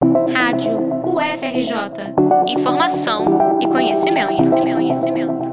Rádio UFRJ. Informação e conhecimento, conhecimento, conhecimento.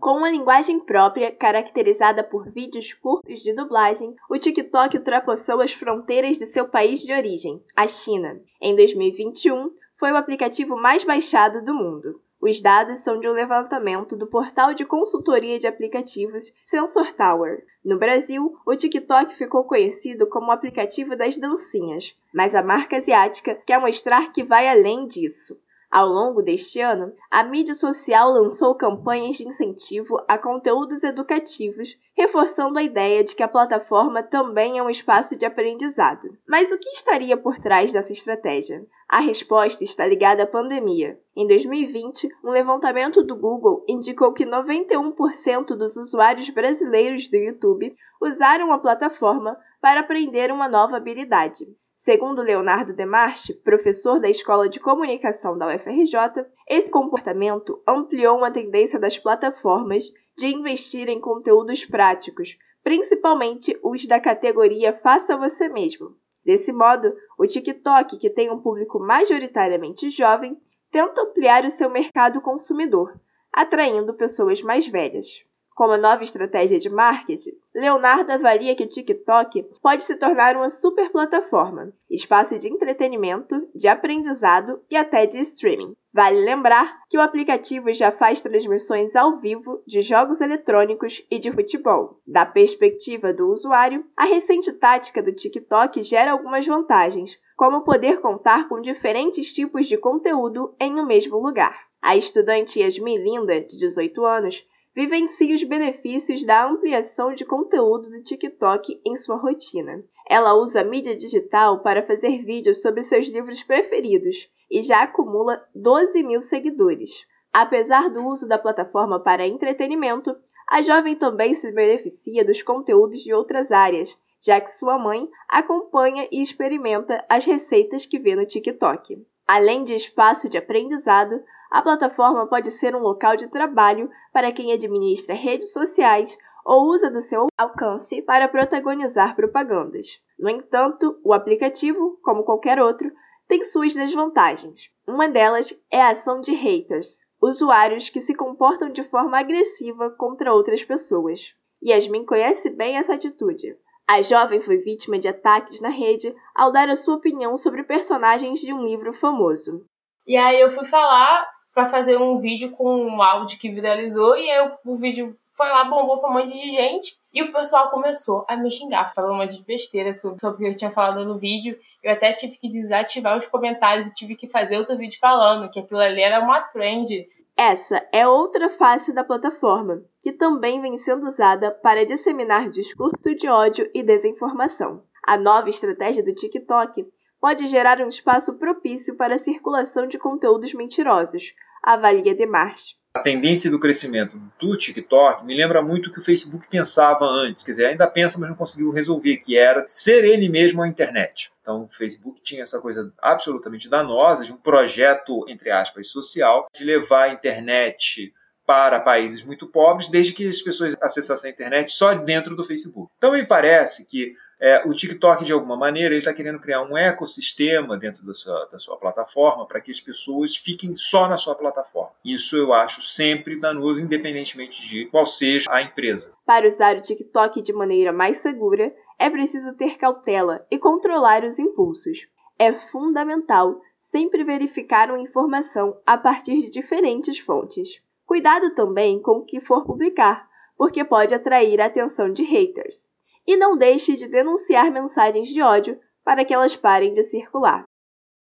Com uma linguagem própria, caracterizada por vídeos curtos de dublagem, o TikTok ultrapassou as fronteiras de seu país de origem, a China. Em 2021, foi o aplicativo mais baixado do mundo. Os dados são de um levantamento do portal de consultoria de aplicativos Sensor Tower. No Brasil, o TikTok ficou conhecido como o aplicativo das dancinhas, mas a marca asiática quer mostrar que vai além disso. Ao longo deste ano, a mídia social lançou campanhas de incentivo a conteúdos educativos, reforçando a ideia de que a plataforma também é um espaço de aprendizado. Mas o que estaria por trás dessa estratégia? A resposta está ligada à pandemia. Em 2020, um levantamento do Google indicou que 91% dos usuários brasileiros do YouTube usaram a plataforma para aprender uma nova habilidade. Segundo Leonardo Demarche, professor da Escola de Comunicação da UFRJ, esse comportamento ampliou uma tendência das plataformas de investir em conteúdos práticos, principalmente os da categoria Faça Você Mesmo. Desse modo, o TikTok, que tem um público majoritariamente jovem, tenta ampliar o seu mercado consumidor, atraindo pessoas mais velhas. Como nova estratégia de marketing, Leonardo avalia que o TikTok pode se tornar uma super plataforma, espaço de entretenimento, de aprendizado e até de streaming. Vale lembrar que o aplicativo já faz transmissões ao vivo de jogos eletrônicos e de futebol. Da perspectiva do usuário, a recente tática do TikTok gera algumas vantagens, como poder contar com diferentes tipos de conteúdo em um mesmo lugar. A estudante Yasmin Linda, de 18 anos, vivencie os benefícios da ampliação de conteúdo do TikTok em sua rotina. Ela usa a mídia digital para fazer vídeos sobre seus livros preferidos e já acumula 12 mil seguidores. Apesar do uso da plataforma para entretenimento, a jovem também se beneficia dos conteúdos de outras áreas, já que sua mãe acompanha e experimenta as receitas que vê no TikTok. Além de espaço de aprendizado, a plataforma pode ser um local de trabalho para quem administra redes sociais ou usa do seu alcance para protagonizar propagandas. No entanto, o aplicativo, como qualquer outro, tem suas desvantagens. Uma delas é a ação de haters, usuários que se comportam de forma agressiva contra outras pessoas. Yasmin conhece bem essa atitude. A jovem foi vítima de ataques na rede ao dar a sua opinião sobre personagens de um livro famoso. E aí eu fui falar para fazer um vídeo com um áudio que viralizou e aí o vídeo foi lá, bombou pra um monte de gente e o pessoal começou a me xingar, falando um monte de besteira sobre, sobre o que eu tinha falado no vídeo. Eu até tive que desativar os comentários e tive que fazer outro vídeo falando que aquilo ali era uma trend. Essa é outra face da plataforma, que também vem sendo usada para disseminar discurso de ódio e desinformação. A nova estratégia do TikTok pode gerar um espaço propício para a circulação de conteúdos mentirosos, avalia Demarche. A tendência do crescimento do TikTok me lembra muito o que o Facebook pensava antes, quer dizer, ainda pensa, mas não conseguiu resolver, que era ser ele mesmo a internet. Então, o Facebook tinha essa coisa absolutamente danosa de um projeto, entre aspas, social, de levar a internet para países muito pobres, desde que as pessoas acessassem a internet só dentro do Facebook. Então, me parece que é, o TikTok, de alguma maneira, ele está querendo criar um ecossistema dentro da sua, da sua plataforma para que as pessoas fiquem só na sua plataforma. Isso eu acho sempre danoso, independentemente de qual seja a empresa. Para usar o TikTok de maneira mais segura, é preciso ter cautela e controlar os impulsos. É fundamental sempre verificar uma informação a partir de diferentes fontes. Cuidado também com o que for publicar, porque pode atrair a atenção de haters e não deixe de denunciar mensagens de ódio para que elas parem de circular.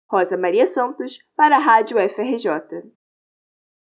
Rosa Maria Santos, para a Rádio FRJ.